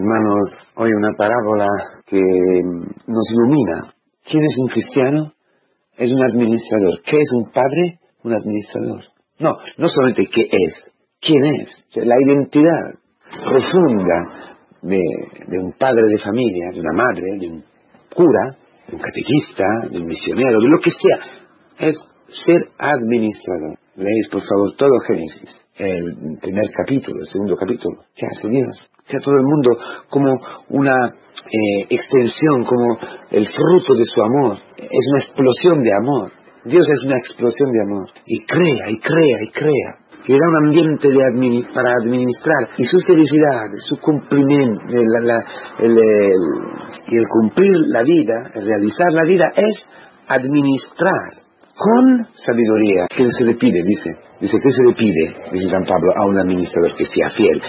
hermanos, hoy una parábola que nos ilumina. ¿Quién es un cristiano? Es un administrador. ¿Qué es un padre? Un administrador. No, no solamente qué es, quién es. La identidad profunda de, un padre de familia, de una madre, de un cura, de un catequista, de un misionero, de lo que sea. Es ser administrador. Leéis, por favor, todo Génesis, el primer capítulo, el segundo capítulo. ¿Qué hace Dios? Que a todo el mundo como una eh, extensión, como el fruto de su amor. Es una explosión de amor. Dios es una explosión de amor. Y crea, y crea, y crea. Y da un ambiente para administrar. Y su felicidad, su cumplimiento, el, y el cumplir la vida, el realizar la vida es administrar con sabiduría. ¿Qué se le pide? Dice. Dice, ¿qué se le pide? Dice San Pablo a un administrador que sea fiel.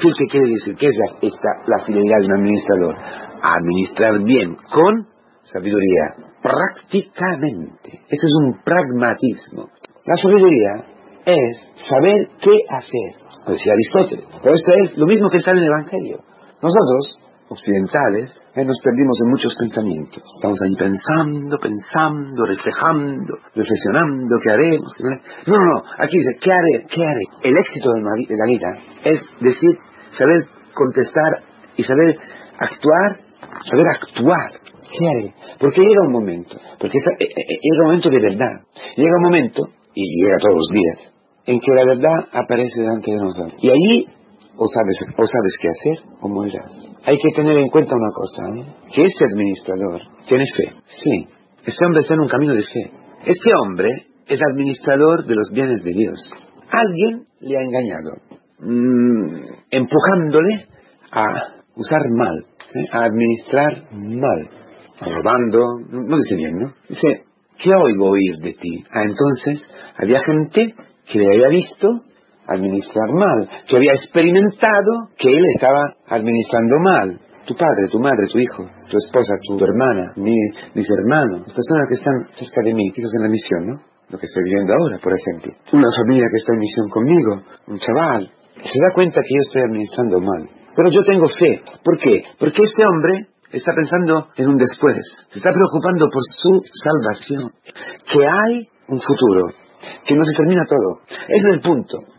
¿Fiel qué quiere decir? ¿Qué es la, esta, la fidelidad de un administrador? Administrar bien, con sabiduría, prácticamente. Eso es un pragmatismo. La sabiduría es saber qué hacer, decía Aristóteles. Pero esto es lo mismo que está en el Evangelio. Nosotros occidentales, eh, nos perdimos en muchos pensamientos. Estamos ahí pensando, pensando, reflejando, reflexionando, ¿qué haremos? No, no, no, aquí dice, ¿qué haré? ¿Qué haré? El éxito de la vida es decir, saber contestar y saber actuar, saber actuar. ¿Qué haré? Porque llega un momento, porque eh, eh, llega un momento de verdad, llega un momento, y llega todos los días, en que la verdad aparece delante de nosotros. Y allí o sabes, o sabes qué hacer o morirás. Hay que tener en cuenta una cosa, ¿eh? que este administrador tiene fe. Sí, este hombre está en un camino de fe. Este hombre es administrador de los bienes de Dios. Alguien le ha engañado, mm, empujándole a usar mal, ¿eh? a administrar mal, robando, no dice bien, ¿no? Dice, ¿qué oigo oír de ti? Ah, entonces había gente que le había visto administrar mal, que había experimentado que él estaba administrando mal. Tu padre, tu madre, tu hijo, tu esposa, tu hermana, mis hermanos, las personas que están cerca de mí, hijos en la misión, ¿no? Lo que estoy viviendo ahora, por ejemplo. Una familia que está en misión conmigo, un chaval, se da cuenta que yo estoy administrando mal. Pero yo tengo fe. ¿Por qué? Porque este hombre está pensando en un después, se está preocupando por su salvación, que hay un futuro, que no se termina todo. Ese es el punto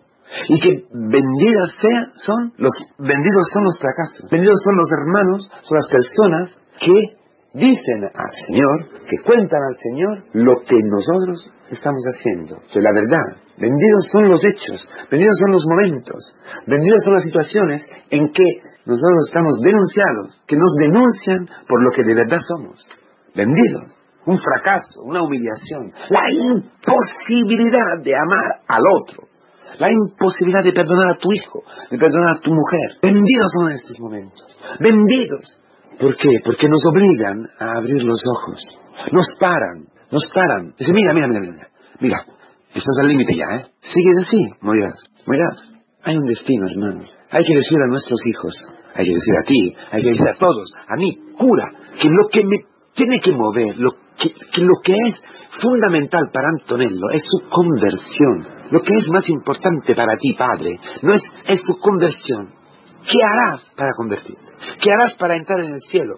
y que vendidas sea, son los vendidos son los fracasos, vendidos son los hermanos, son las personas que dicen al Señor, que cuentan al Señor lo que nosotros estamos haciendo. O la verdad, vendidos son los hechos, vendidos son los momentos, vendidos son las situaciones en que nosotros estamos denunciados, que nos denuncian por lo que de verdad somos. Vendidos. Un fracaso, una humillación, la imposibilidad de amar al otro la imposibilidad de perdonar a tu hijo, de perdonar a tu mujer. Vendidos son estos momentos. Vendidos. ¿Por qué? Porque nos obligan a abrir los ojos. Nos paran, nos paran. Dice, mira, mira, mira, mira. Mira, estás al límite ya, ¿eh? Sigue así, morirás. Morirás. Hay un destino, hermano. Hay que decir a nuestros hijos, hay que decir a ti, hay que decir a todos, a mí, cura, que lo que me tiene que mover, lo que, que lo que es fundamental para Antonello es su conversión. Lo que es más importante para ti, Padre, no es, es tu conversión. ¿Qué harás para convertirte? ¿Qué harás para entrar en el cielo?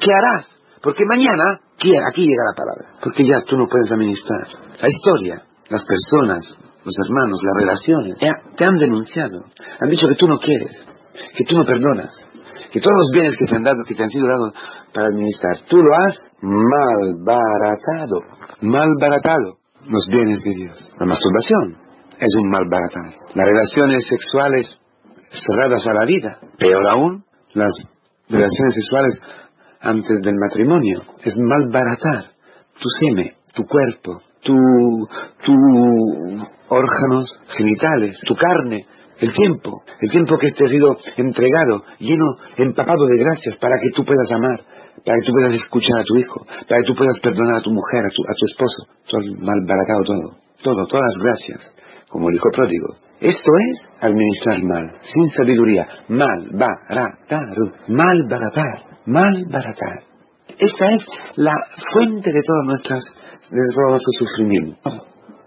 ¿Qué harás? Porque mañana, aquí llega la palabra, porque ya tú no puedes administrar. La historia, las personas, los hermanos, las relaciones, te han denunciado. Han dicho que tú no quieres, que tú no perdonas, que todos los bienes que te han dado, que te han sido dados para administrar, tú lo has malbaratado, malbaratado los bienes de Dios. La masturbación es un malbaratar. Las relaciones sexuales cerradas a la vida, peor aún, las relaciones sexuales antes del matrimonio, es malbaratar tu seme, tu cuerpo, tu, tu órganos genitales, tu carne, el tiempo, el tiempo que te ha sido entregado, lleno, empapado de gracias para que tú puedas amar, para que tú puedas escuchar a tu hijo, para que tú puedas perdonar a tu mujer, a tu, a tu esposo. Tú has malbaratado todo, todo, todas las gracias, como el hijo pródigo. Esto es administrar mal, sin sabiduría. Mal, baratar, malbaratar, malbaratar. Esta es la fuente de todas nuestras, de todo nuestro sufrimiento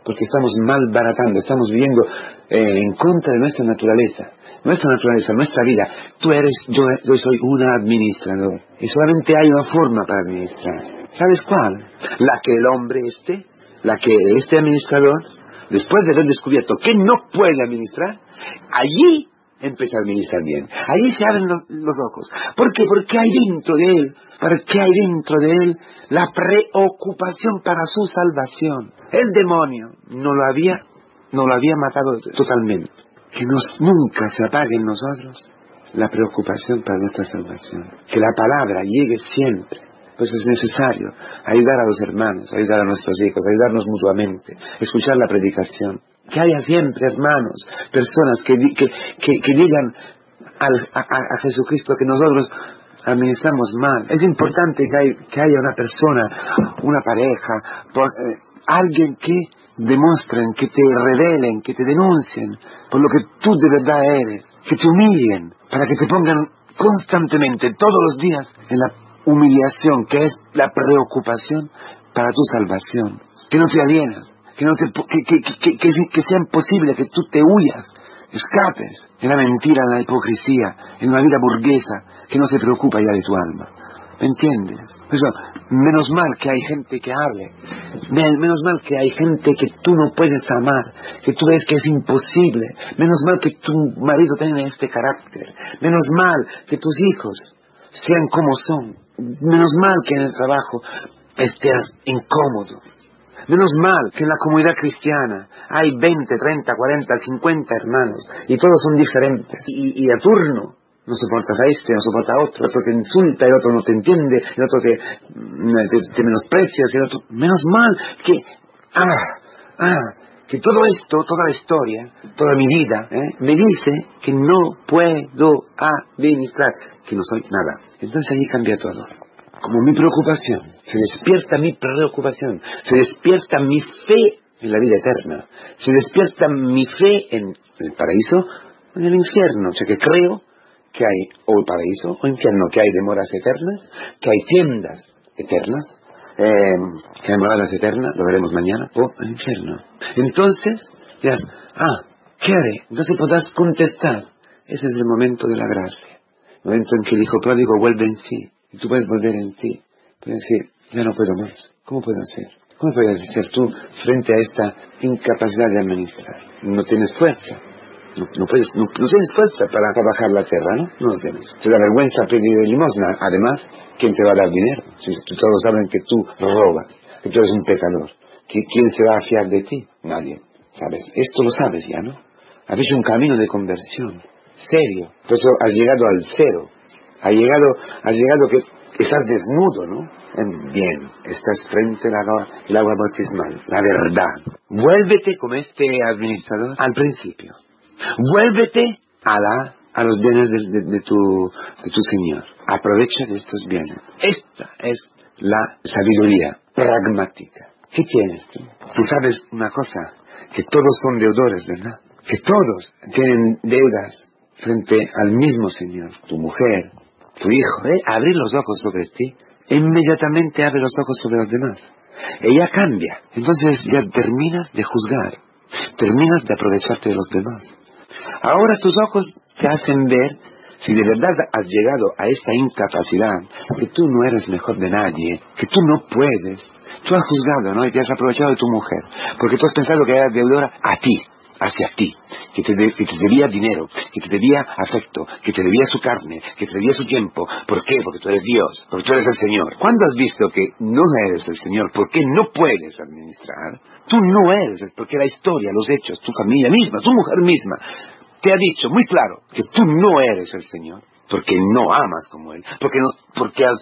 porque estamos malbaratando, estamos viviendo eh, en contra de nuestra naturaleza, nuestra naturaleza, nuestra vida. Tú eres, yo, soy un administrador. Y solamente hay una forma para administrar. ¿Sabes cuál? La que el hombre esté, la que este administrador, después de haber descubierto que no puede administrar, allí empieza a administrar bien. Allí se abren los, ojos. ¿Por qué? Porque hay dentro de él, porque hay dentro de él la preocupación para su salvación. El demonio no lo había, no lo había matado totalmente. Que nos, nunca se apague en nosotros la preocupación para nuestra salvación. Que la palabra llegue siempre. Pues es necesario ayudar a los hermanos, ayudar a nuestros hijos, ayudarnos mutuamente, escuchar la predicación. Que haya siempre hermanos, personas que, que, digan a, Jesucristo que nosotros administramos mal. Es importante que, haya una persona, una pareja, eh, alguien que demuestren, que te revelen, que te denuncien por lo que tú de verdad eres, que te humillen, para que te pongan constantemente, todos los días, en la humillación, que es la preocupación para tu salvación. Que no te alienas, que, no te, que, que, que, sea imposible que tú te huyas, escapes en la mentira, en la hipocresía, en una vida burguesa que no se preocupa ya de tu alma. ¿Me entiendes? Menos mal que hay gente que hable. Menos mal que hay gente que tú no puedes amar, que tú ves que es imposible. Menos mal que tu marido tenga este carácter. Menos mal que tus hijos sean como son. Menos mal que en el trabajo estés incómodo. Menos mal que en la comunidad cristiana hay 20, 30, 40, 50 hermanos y todos son diferentes y a turno no soportas a este, no soportas a otro, el otro te insulta, el otro no te entiende, el otro te, mm, te, menosprecias, el otro... Menos mal que... Ah, ah, que todo esto, toda la historia, toda mi vida, ¿eh? me dice que no puedo administrar, que no soy nada. Entonces ahí cambia todo. Como mi preocupación, se despierta mi preocupación, se despierta mi fe en la vida eterna, se despierta mi fe en el paraíso, en el infierno, o sea que creo que hay o paraíso o infierno, que hay demoras eternas, que hay tiendas eternas, eh, que hay moradas eternas, lo veremos mañana, o infierno. Entonces, dirás, ah, ¿qué haré? Entonces podrás contestar. Ese es el momento de la gracia. El momento en que el hijo pródigo vuelve en sí. Y tú puedes volver en ti. Puedes decir, ya no puedo más. ¿Cómo puedo hacer? ¿Cómo puedes hacer tú frente a esta incapacidad de administrar? No tienes fuerza. No, puedes, no, tienes fuerza para trabajar la tierra, ¿no? No lo tienes. Te da vergüenza pedir limosna. Además, ¿quién te va a dar dinero? Si todos saben que tú robas, que tú eres un pecador. ¿Quién se va a fiar de ti? Nadie. ¿Sabes? Esto lo sabes ya, ¿no? Has hecho un camino de conversión. Serio. Por eso has llegado al cero. Has llegado, has llegado que estás desnudo, ¿no? Bien, estás frente al agua, el agua bautismal, la verdad. Vuélvete como este administrador al principio. Vuélvete a, la, a los bienes de, tu, de tu Señor. Aprovecha de estos bienes. Esta es la sabiduría pragmática. ¿Qué tienes tú? Tú sabes una cosa, que todos son deudores, ¿verdad? Que todos tienen deudas frente al mismo Señor. Tu mujer, tu hijo, ¿eh? abrir los ojos sobre ti, inmediatamente abre los ojos sobre los demás. Ella cambia. Entonces ya terminas de juzgar, terminas de aprovecharte de los demás. Ahora tus ojos te hacen ver si de verdad has llegado a esta incapacidad, que tú no eres mejor de nadie, que tú no puedes. Tú has juzgado, ¿no? Y te has aprovechado de tu mujer, porque tú has pensado que era deudora a ti, hacia ti, que te, que te, debía dinero, que te debía afecto, que te debía su carne, que te debía su tiempo. ¿Por qué? Porque tú eres Dios, porque tú eres el Señor. ¿Cuándo has visto que no eres el Señor? ¿Por qué no puedes administrar? Tú no eres, es porque la historia, los hechos, tu familia misma, tu mujer misma, te ha dicho muy claro que tú no eres el Señor, porque no amas como Él, porque, no, porque has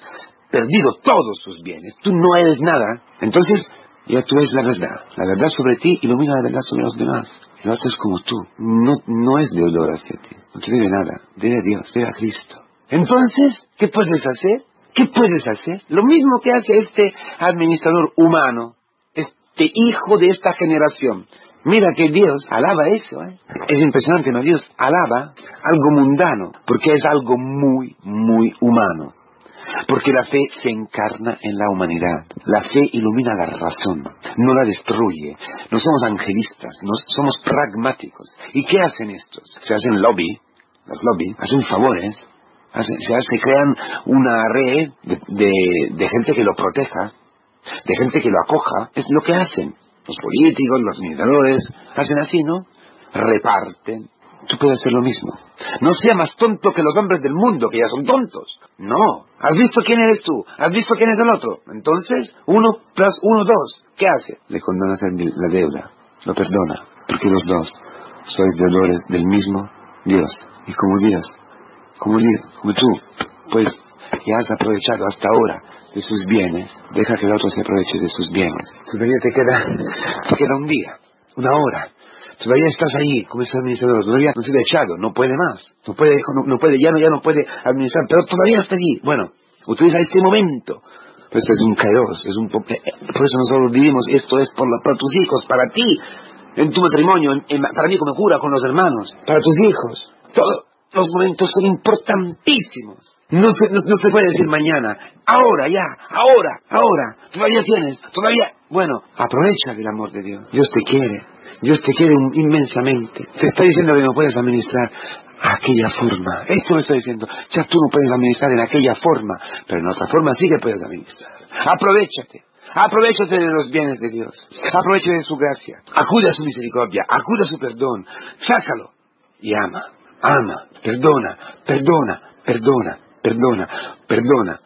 perdido todos sus bienes, tú no eres nada, entonces ya tú eres la verdad, la verdad sobre ti ilumina la verdad sobre los demás. El otro como tú, no, no es deudor hacia ti, no te debe nada, debe a Dios, debe a Cristo. Entonces, ¿qué puedes hacer? ¿Qué puedes hacer? Lo mismo que hace este administrador humano, este hijo de esta generación. Mira que Dios alaba eso. ¿eh? Es impresionante, ¿no? Dios alaba algo mundano, porque es algo muy, muy humano. Porque la fe se encarna en la humanidad. La fe ilumina la razón, no la destruye. No somos angelistas, no somos pragmáticos. ¿Y qué hacen estos? Se hacen lobby los lobbies, hacen favores, se, crean una red de, gente que lo proteja, de gente que lo acoja, es lo que hacen. Los políticos, los administradores, hacen así, ¿no? Reparten. Tú puedes hacer lo mismo. No sea más tonto que los hombres del mundo, que ya son tontos. No. ¿Has visto quién eres tú? ¿Has visto quién es el otro? Entonces, uno plus uno, dos. ¿Qué hace? Le condona la deuda. Lo perdona. Porque los dos sois deudores del mismo Dios. Y como Dios, como Dios, como tú, pues ya has aprovechado hasta ahora de sus bienes, deja que el otro se aproveche de sus bienes. Todavía te queda, te queda un día, una hora. Todavía estás ahí como ese administrador, todavía no se ha echado, no puede más, no puede, no, puede, ya no, ya no puede administrar, pero todavía está allí. Bueno, utiliza este momento. Pues es un caos, es un eh, por eso nosotros vivimos, esto es por, para tus hijos, para ti, en tu matrimonio, para mí como cura, con los hermanos, para tus hijos. Todos los momentos son importantísimos. No se, no, se puede decir mañana, ahora, ya, ahora, ahora, todavía tienes, todavía... Bueno, aprovecha del amor de Dios. Dios te quiere, Dios te quiere inmensamente. Te estoy diciendo que no puedes administrar aquella forma. Esto me estoy diciendo. Ya tú no puedes administrar en aquella forma, pero en otra forma sí que puedes administrar. Aprovechate. Aprovechate de los bienes de Dios. Aprovechate de su gracia. Acude a su misericordia. Acude a su perdón. Sácalo. Y ama. Ama. Perdona. Perdona. Perdona. Perdona. Perdona.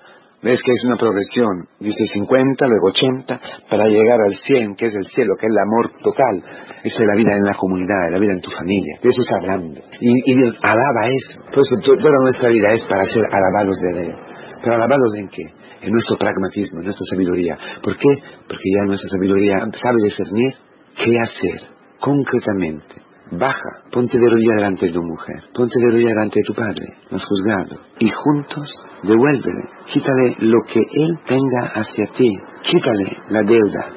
Ves que es una progresión, dice 50, luego 80, para llegar al 100, que es el cielo, que es el amor total. Es la vida en la comunidad, la vida en tu familia. De eso está hablando. Y, Dios alaba eso. Por eso toda nuestra vida es para ser alabados de Él. Pero alabados en qué? En nuestro pragmatismo, en nuestra sabiduría. ¿Por qué? Porque ya nuestra sabiduría sabe discernir qué hacer concretamente baja, ponte de rodillas delante de tu mujer, ponte de rodillas delante de tu padre, los juzgado, y juntos devuélvele, quítale lo que él tenga hacia ti, quítale la deuda,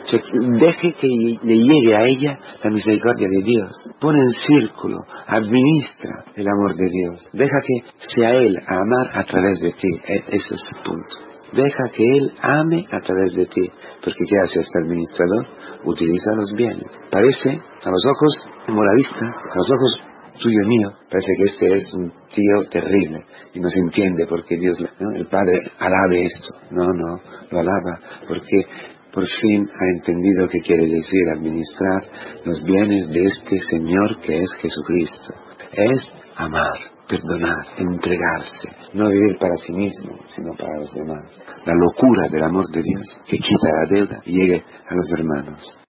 deje que le llegue a ella la misericordia de Dios, pone en círculo, administra el amor de Dios, deja que sea él a amar a través de ti, e, ese es el punto. Deja que Él ame a través de ti, porque ¿qué hace este administrador? Utiliza los bienes. Parece, a los ojos moralista, a los ojos tuyo y mío, parece que este es un tío terrible y no se entiende por qué Dios, el Padre alabe esto. No, no, lo alaba porque por fin ha entendido qué quiere decir administrar los bienes de este Señor que es Jesucristo. Es amar perdonar, entregarse, no vivir para sí mismo, sino para los demás. La locura del amor de Dios que quita la deuda y llegue a los hermanos.